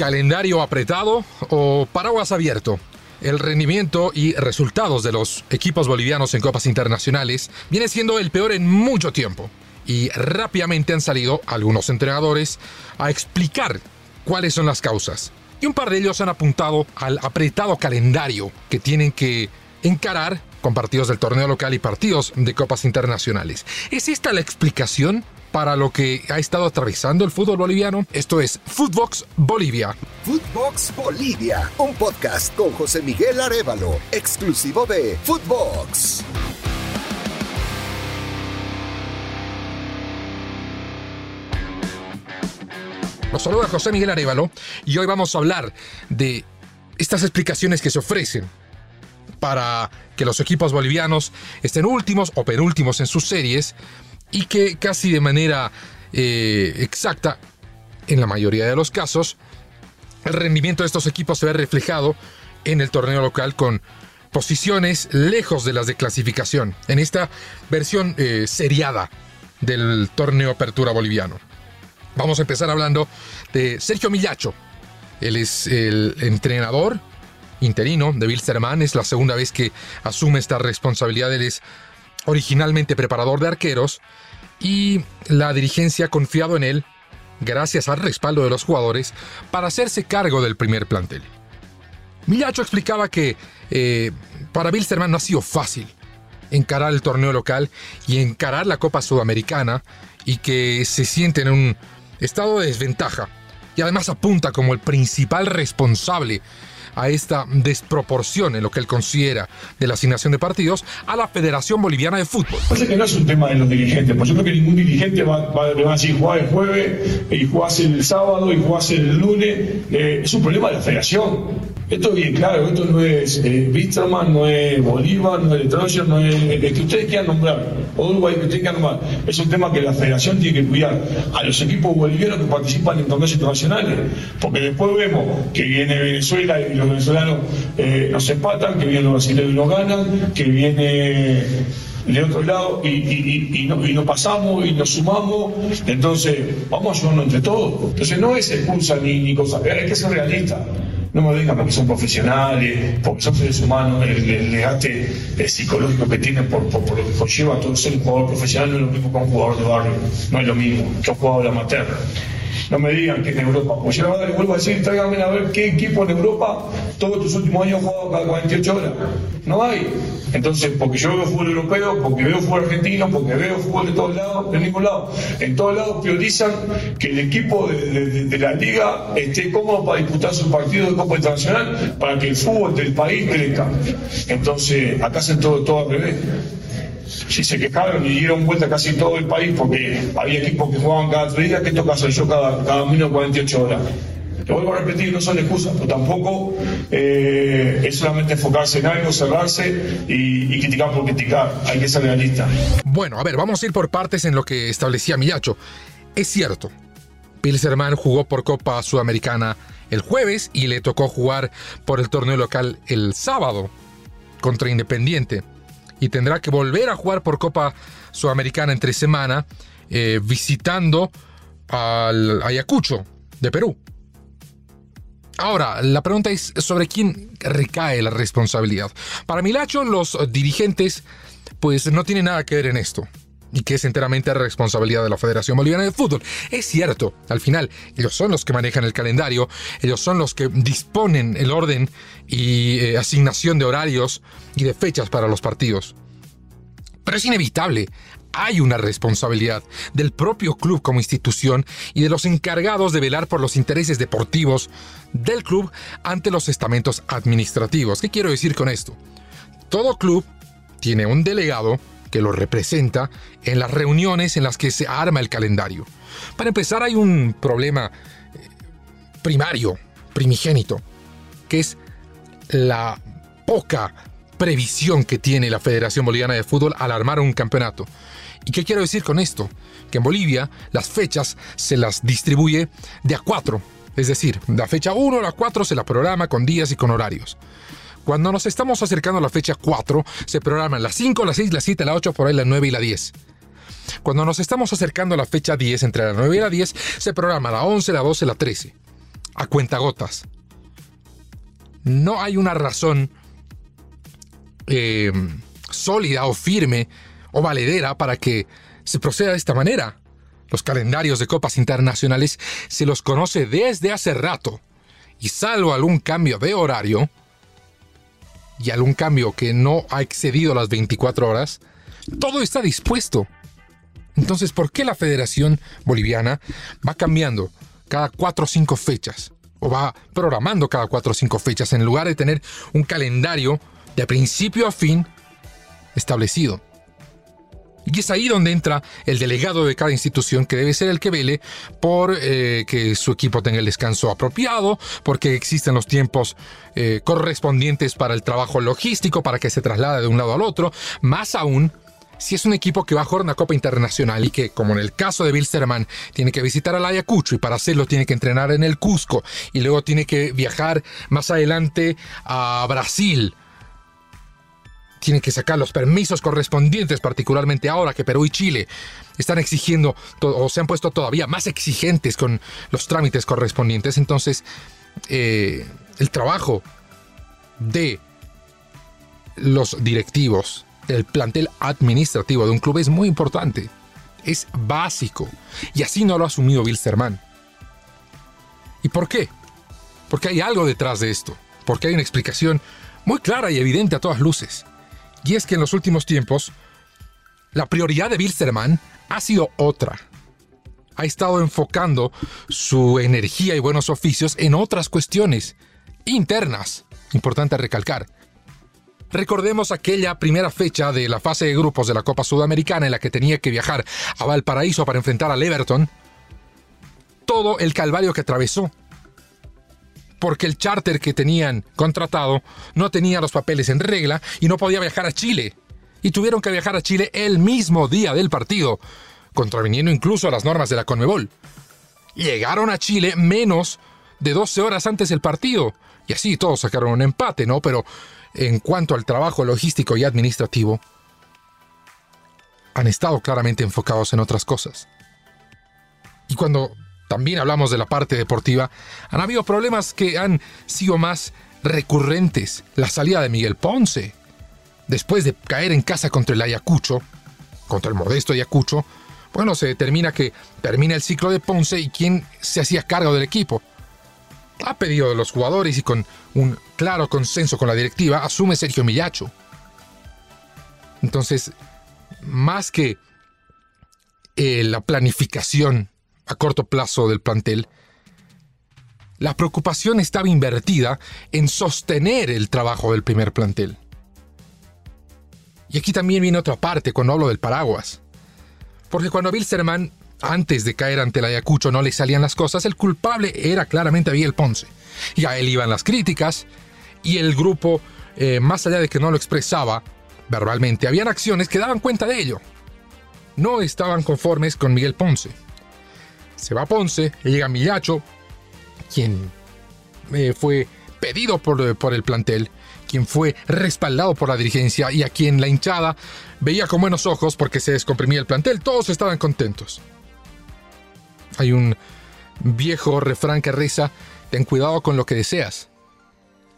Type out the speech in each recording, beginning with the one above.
calendario apretado o paraguas abierto. El rendimiento y resultados de los equipos bolivianos en copas internacionales viene siendo el peor en mucho tiempo. Y rápidamente han salido algunos entrenadores a explicar cuáles son las causas. Y un par de ellos han apuntado al apretado calendario que tienen que encarar con partidos del torneo local y partidos de copas internacionales. ¿Es esta la explicación para lo que ha estado atravesando el fútbol boliviano? Esto es Footbox Bolivia. Footbox Bolivia, un podcast con José Miguel Arevalo, exclusivo de Footbox. Los saluda José Miguel Arevalo y hoy vamos a hablar de estas explicaciones que se ofrecen para que los equipos bolivianos estén últimos o penúltimos en sus series y que casi de manera eh, exacta, en la mayoría de los casos, el rendimiento de estos equipos se ve reflejado en el torneo local con posiciones lejos de las de clasificación, en esta versión eh, seriada del torneo Apertura Boliviano. Vamos a empezar hablando de Sergio Millacho. Él es el entrenador interino de Wilstermann. Es la segunda vez que asume esta responsabilidad. Él es originalmente preparador de arqueros y la dirigencia ha confiado en él, gracias al respaldo de los jugadores, para hacerse cargo del primer plantel. Millacho explicaba que eh, para Wilstermann no ha sido fácil encarar el torneo local y encarar la Copa Sudamericana y que se siente en un estado de desventaja y además apunta como el principal responsable a esta desproporción en lo que él considera de la asignación de partidos a la Federación Boliviana de Fútbol. Parece que no es un tema de los dirigentes, yo creo que ningún dirigente va, va, va a decir jugar el jueves y jugás el sábado y jugás el lunes. Eh, es un problema de la federación. Esto es bien claro, esto no es eh, no es Bolívar, no es Troyer, no es el que ustedes quieran nombrar, o Uruguay que ustedes quieran nombrar. Es un tema que la federación tiene que cuidar a los equipos bolivianos que participan en torneos internacionales, porque después vemos que viene Venezuela y los venezolanos eh, nos empatan, que vienen los brasileños y nos ganan, que viene de otro lado y, no, pasamos y nos sumamos, entonces vamos a ayudarnos entre todos. Entonces no es excusa ni, ni cosa, hay que ser realista. No me digan porque son profesionales, porque son seres humanos, el, desgaste psicológico que tienen por, por, lo que conlleva todo ser un jugador profesional no es lo mismo que un jugador de barrio, no es lo mismo que un jugador amateur. No me digan que en Europa, pues yo les vuelvo a decir, tráiganme a ver qué equipo en Europa todos estos últimos años ha jugado cada 48 horas. No hay. Entonces, porque yo veo fútbol europeo, porque veo fútbol argentino, porque veo fútbol de todos lados, de ningún lado. En todos lados priorizan que el equipo de, la liga esté cómodo para disputar su partido de Copa Internacional para que el fútbol del país crezca. Entonces, acá hacen todo, todo al revés si se quejaron y dieron vuelta casi todo el país porque había equipos que jugaban cada tres días, que esto caso yo cada, cada menos 48 horas. Te vuelvo a repetir, no son excusas, pero tampoco eh, es solamente enfocarse en algo, cerrarse y, criticar por criticar. Hay que ser realista. Bueno, a ver, vamos a ir por partes en lo que establecía Millacho. Es cierto, Pilserman jugó por Copa Sudamericana el jueves y le tocó jugar por el torneo local el sábado contra Independiente y tendrá que volver a jugar por Copa Sudamericana entre semana eh, visitando al Ayacucho de Perú. Ahora, la pregunta es sobre quién recae la responsabilidad. Para Milacho, los dirigentes pues no tienen nada que ver en esto y que es enteramente responsabilidad de la Federación Boliviana de Fútbol. Es cierto, al final, ellos son los que manejan el calendario, ellos son los que disponen el orden y eh, asignación de horarios y de fechas para los partidos. Pero es inevitable, hay una responsabilidad del propio club como institución y de los encargados de velar por los intereses deportivos del club ante los estamentos administrativos. ¿Qué quiero decir con esto? Todo club tiene un delegado que lo representa en las reuniones en las que se arma el calendario. Para empezar, hay un problema eh, primario, primigénito, que es la poca previsión que tiene la Federación Boliviana de Fútbol al armar un campeonato. ¿Y qué quiero decir con esto? Que en Bolivia las fechas se las distribuye de a cuatro. Es decir, la fecha 1 a la 4 se la programa con días y con horarios. Cuando nos estamos acercando a la fecha 4, se programan las 5, las 6, las 7, la 8, por ahí la 9 y la 10. Cuando nos estamos acercando a la fecha 10, entre la 9 y la 10, se programa la 11, la 12, la 13. a cuentagotas. No hay una razón eh, sólida o firme o valedera para que se proceda de esta manera. Los calendarios de copas internacionales se los conoce desde hace rato, y salvo algún cambio de horario, y algún cambio que no ha excedido las 24 horas, todo está dispuesto. Entonces, ¿por qué la Federación Boliviana va cambiando cada 4 o 5 fechas? O va programando cada 4 o 5 fechas en lugar de tener un calendario de principio a fin establecido. Y es ahí donde entra el delegado de cada institución, que debe ser el que vele por eh, que su equipo tenga el descanso apropiado, porque existen los tiempos eh, correspondientes para el trabajo logístico, para que se traslade de un lado al otro. Más aún, si es un equipo que va a jugar una Copa Internacional y que, como en el caso de Bilsterman, tiene que visitar al Ayacucho y para hacerlo tiene que entrenar en el Cusco y luego tiene que viajar más adelante a Brasil tienen que sacar los permisos correspondientes, particularmente ahora que Perú y Chile están exigiendo o se han puesto todavía más exigentes con los trámites correspondientes. Entonces, eh, el trabajo de los directivos, del plantel administrativo de un club es muy importante, es básico. Y así no lo ha asumido Wilstermann. ¿Y por qué? Porque hay algo detrás de esto, porque hay una explicación muy clara y evidente a todas luces. Y es que en los últimos tiempos, la prioridad de Bilsterman ha sido otra. Ha estado enfocando su energía y buenos oficios en otras cuestiones internas. Importante recalcar. Recordemos aquella primera fecha de la fase de grupos de la Copa Sudamericana en la que tenía que viajar a Valparaíso para enfrentar al Everton. Todo el calvario que atravesó porque el charter que tenían contratado no tenía los papeles en regla y no podía viajar a Chile. Y tuvieron que viajar a Chile el mismo día del partido, contraviniendo incluso a las normas de la Conmebol. Llegaron a Chile menos de 12 horas antes del partido. Y así todos sacaron un empate, ¿no? Pero en cuanto al trabajo logístico y administrativo, han estado claramente enfocados en otras cosas. Y cuando también hablamos de la parte deportiva, han habido problemas que han sido más recurrentes. La salida de Miguel Ponce, después de caer en casa contra el Ayacucho, contra el modesto Ayacucho, bueno, se determina que termina el ciclo de Ponce y quién se hacía cargo del equipo. Ha pedido de los jugadores y con un claro consenso con la directiva, asume Sergio Millacho. Entonces, más que eh, la planificación a corto plazo del plantel, la preocupación estaba invertida en sostener el trabajo del primer plantel. Y aquí también viene otra parte cuando hablo del paraguas. Porque cuando a Bilsterman, antes de caer ante el Ayacucho, no le salían las cosas, el culpable era claramente Miguel Ponce. Y a él iban las críticas, y el grupo, eh, más allá de que no lo expresaba verbalmente, habían acciones que daban cuenta de ello. No estaban conformes con Miguel Ponce se va a Ponce, llega Millacho, quien eh, fue pedido por, por el plantel, quien fue respaldado por la dirigencia y a quien la hinchada veía con buenos ojos porque se descomprimía el plantel, todos estaban contentos. Hay un viejo refrán que reza, ten cuidado con lo que deseas.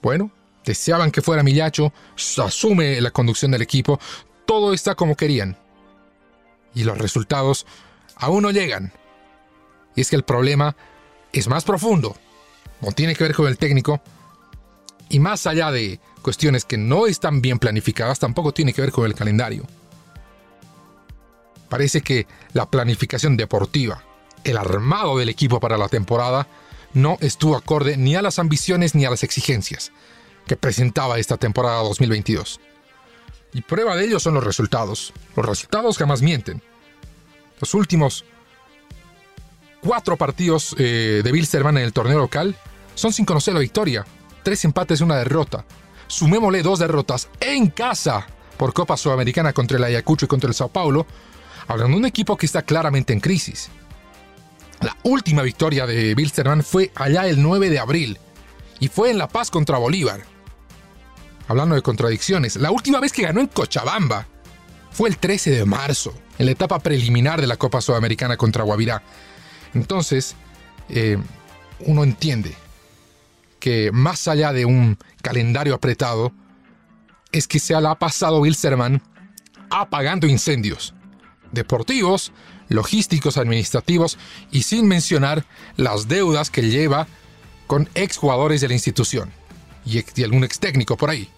Bueno, deseaban que fuera Millacho, asume la conducción del equipo, todo está como querían. Y los resultados aún no llegan. Y es que el problema es más profundo, no tiene que ver con el técnico, y más allá de cuestiones que no están bien planificadas, tampoco tiene que ver con el calendario. Parece que la planificación deportiva, el armado del equipo para la temporada, no estuvo acorde ni a las ambiciones ni a las exigencias que presentaba esta temporada 2022. Y prueba de ello son los resultados. Los resultados jamás mienten. Los últimos cuatro partidos eh, de Bilsterman en el torneo local son sin conocer la victoria. Tres empates y una derrota. Sumémosle dos derrotas en casa por Copa Sudamericana contra el Ayacucho y contra el Sao Paulo, hablando de un equipo que está claramente en crisis. La última victoria de Bilsterman fue allá el 9 de abril y fue en La Paz contra Bolívar. Hablando de contradicciones, la última vez que ganó en Cochabamba fue el 13 de marzo, en la etapa preliminar de la Copa Sudamericana contra Guavirá. Entonces, eh, uno entiende que más allá de un calendario apretado, es que se la ha pasado Wilserman apagando incendios deportivos, logísticos, administrativos y sin mencionar las deudas que lleva con exjugadores de la institución y, y algún ex técnico por ahí.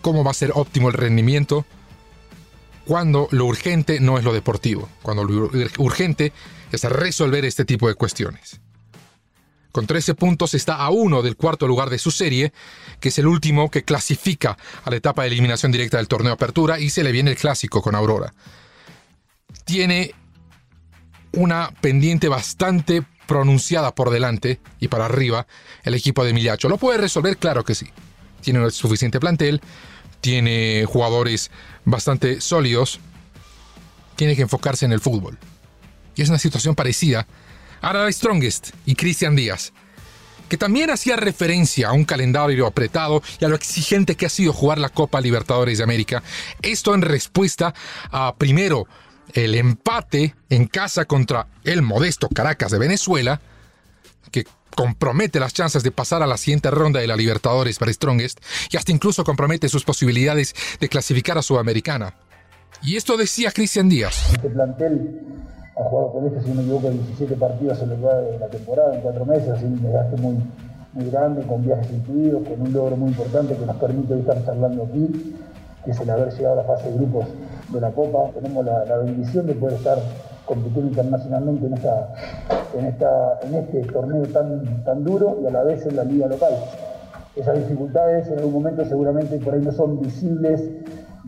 ¿Cómo va a ser óptimo el rendimiento cuando lo urgente no es lo deportivo? Cuando lo urgente es resolver este tipo de cuestiones. Con 13 puntos está a uno del cuarto lugar de su serie, que es el último que clasifica a la etapa de eliminación directa del torneo Apertura y se le viene el clásico con Aurora. Tiene una pendiente bastante pronunciada por delante y para arriba el equipo de Millacho. ¿Lo puede resolver? Claro que sí. Tiene suficiente plantel, tiene jugadores bastante sólidos, tiene que enfocarse en el fútbol. Y es una situación parecida Arada Strongest y Cristian Díaz, que también hacía referencia a un calendario apretado y a lo exigente que ha sido jugar la Copa Libertadores de América. Esto en respuesta a, primero, el empate en casa contra el modesto Caracas de Venezuela, que compromete las chances de pasar a la siguiente ronda de la Libertadores para Strongest y hasta incluso compromete sus posibilidades de clasificar a Sudamericana. Y esto decía Cristian Díaz. Este plantel ha jugado con este, si no me equivoco, 17 partidos en la temporada, en cuatro meses, así un desgaste muy, muy grande, con viajes incluidos, con un logro muy importante que nos permite estar charlando aquí, que es el haber llegado a la fase de grupos de la Copa. Tenemos la, bendición de poder estar compitiendo internacionalmente en, esta, en, esta, en este torneo tan, tan duro y a la vez en la liga local. Esas dificultades en algún momento seguramente por ahí no son visibles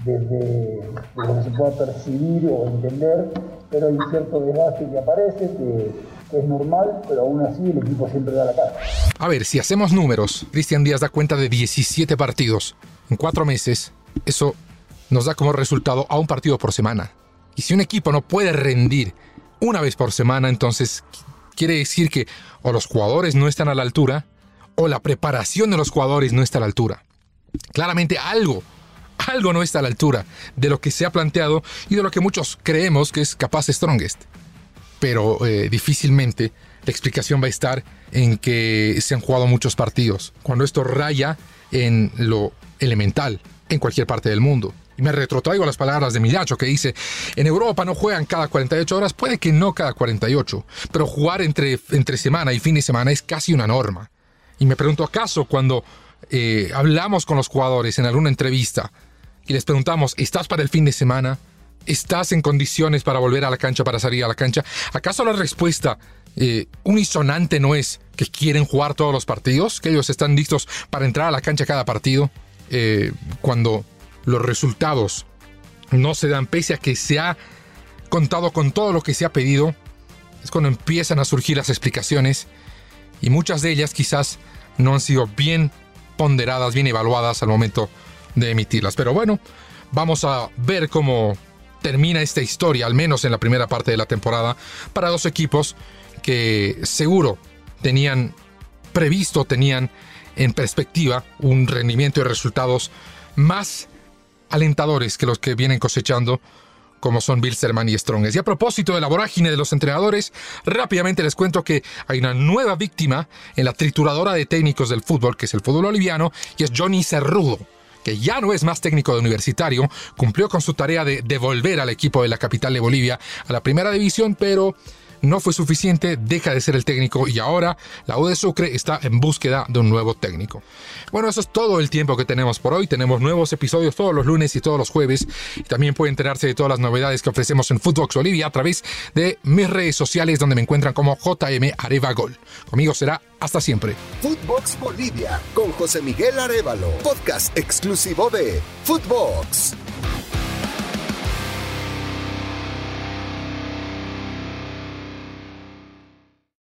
desde, lo que se pueda percibir o entender, pero hay cierto desgaste que aparece, que, es normal, pero aún así el equipo siempre da la cara. A ver, si hacemos números, Cristian Díaz da cuenta de 17 partidos en cuatro meses, eso nos da como resultado a un partido por semana. Y si un equipo no puede rendir una vez por semana, entonces quiere decir que o los jugadores no están a la altura, o la preparación de los jugadores no está a la altura. Claramente algo algo no está a la altura de lo que se ha planteado y de lo que muchos creemos que es capaz Strongest. Pero eh, difícilmente la explicación va a estar en que se han jugado muchos partidos, cuando esto raya en lo elemental en cualquier parte del mundo. Y me retrotraigo las palabras de Millacho que dice, en Europa no juegan cada 48 horas, puede que no cada 48, pero jugar entre, entre semana y fin de semana es casi una norma. Y me pregunto, ¿acaso cuando eh, hablamos con los jugadores en alguna entrevista y les preguntamos, ¿estás para el fin de semana? ¿Estás en condiciones para volver a la cancha, para salir a la cancha? ¿Acaso la respuesta eh, unisonante no es que quieren jugar todos los partidos? ¿Que ellos están listos para entrar a la cancha cada partido? Eh, cuando los resultados no se dan pese a que se ha contado con todo lo que se ha pedido, es cuando empiezan a surgir las explicaciones y muchas de ellas quizás no han sido bien ponderadas, bien evaluadas al momento de emitirlas. Pero bueno, vamos a ver cómo termina esta historia, al menos en la primera parte de la temporada, para dos equipos que seguro tenían previsto, tenían en perspectiva un rendimiento y resultados más alentadores que los que vienen cosechando como son Bilsterman y Stronges. Y a propósito de la vorágine de los entrenadores, rápidamente les cuento que hay una nueva víctima en la trituradora de técnicos del fútbol, que es el fútbol boliviano, y es Johnny Cerrudo que ya no es más técnico de universitario, cumplió con su tarea de devolver al equipo de la capital de Bolivia a la primera división, pero no fue suficiente, deja de ser el técnico y ahora la U de Sucre está en búsqueda de un nuevo técnico. Bueno, eso es todo el tiempo que tenemos por hoy. Tenemos nuevos episodios todos los lunes y todos los jueves. Y también puede enterarse de todas las novedades que ofrecemos en Footbox Bolivia a través de mis redes sociales donde me encuentran como JM Areva Gol. Conmigo será hasta siempre. Footbox Bolivia con José Miguel Arevalo, podcast exclusivo de Footbox.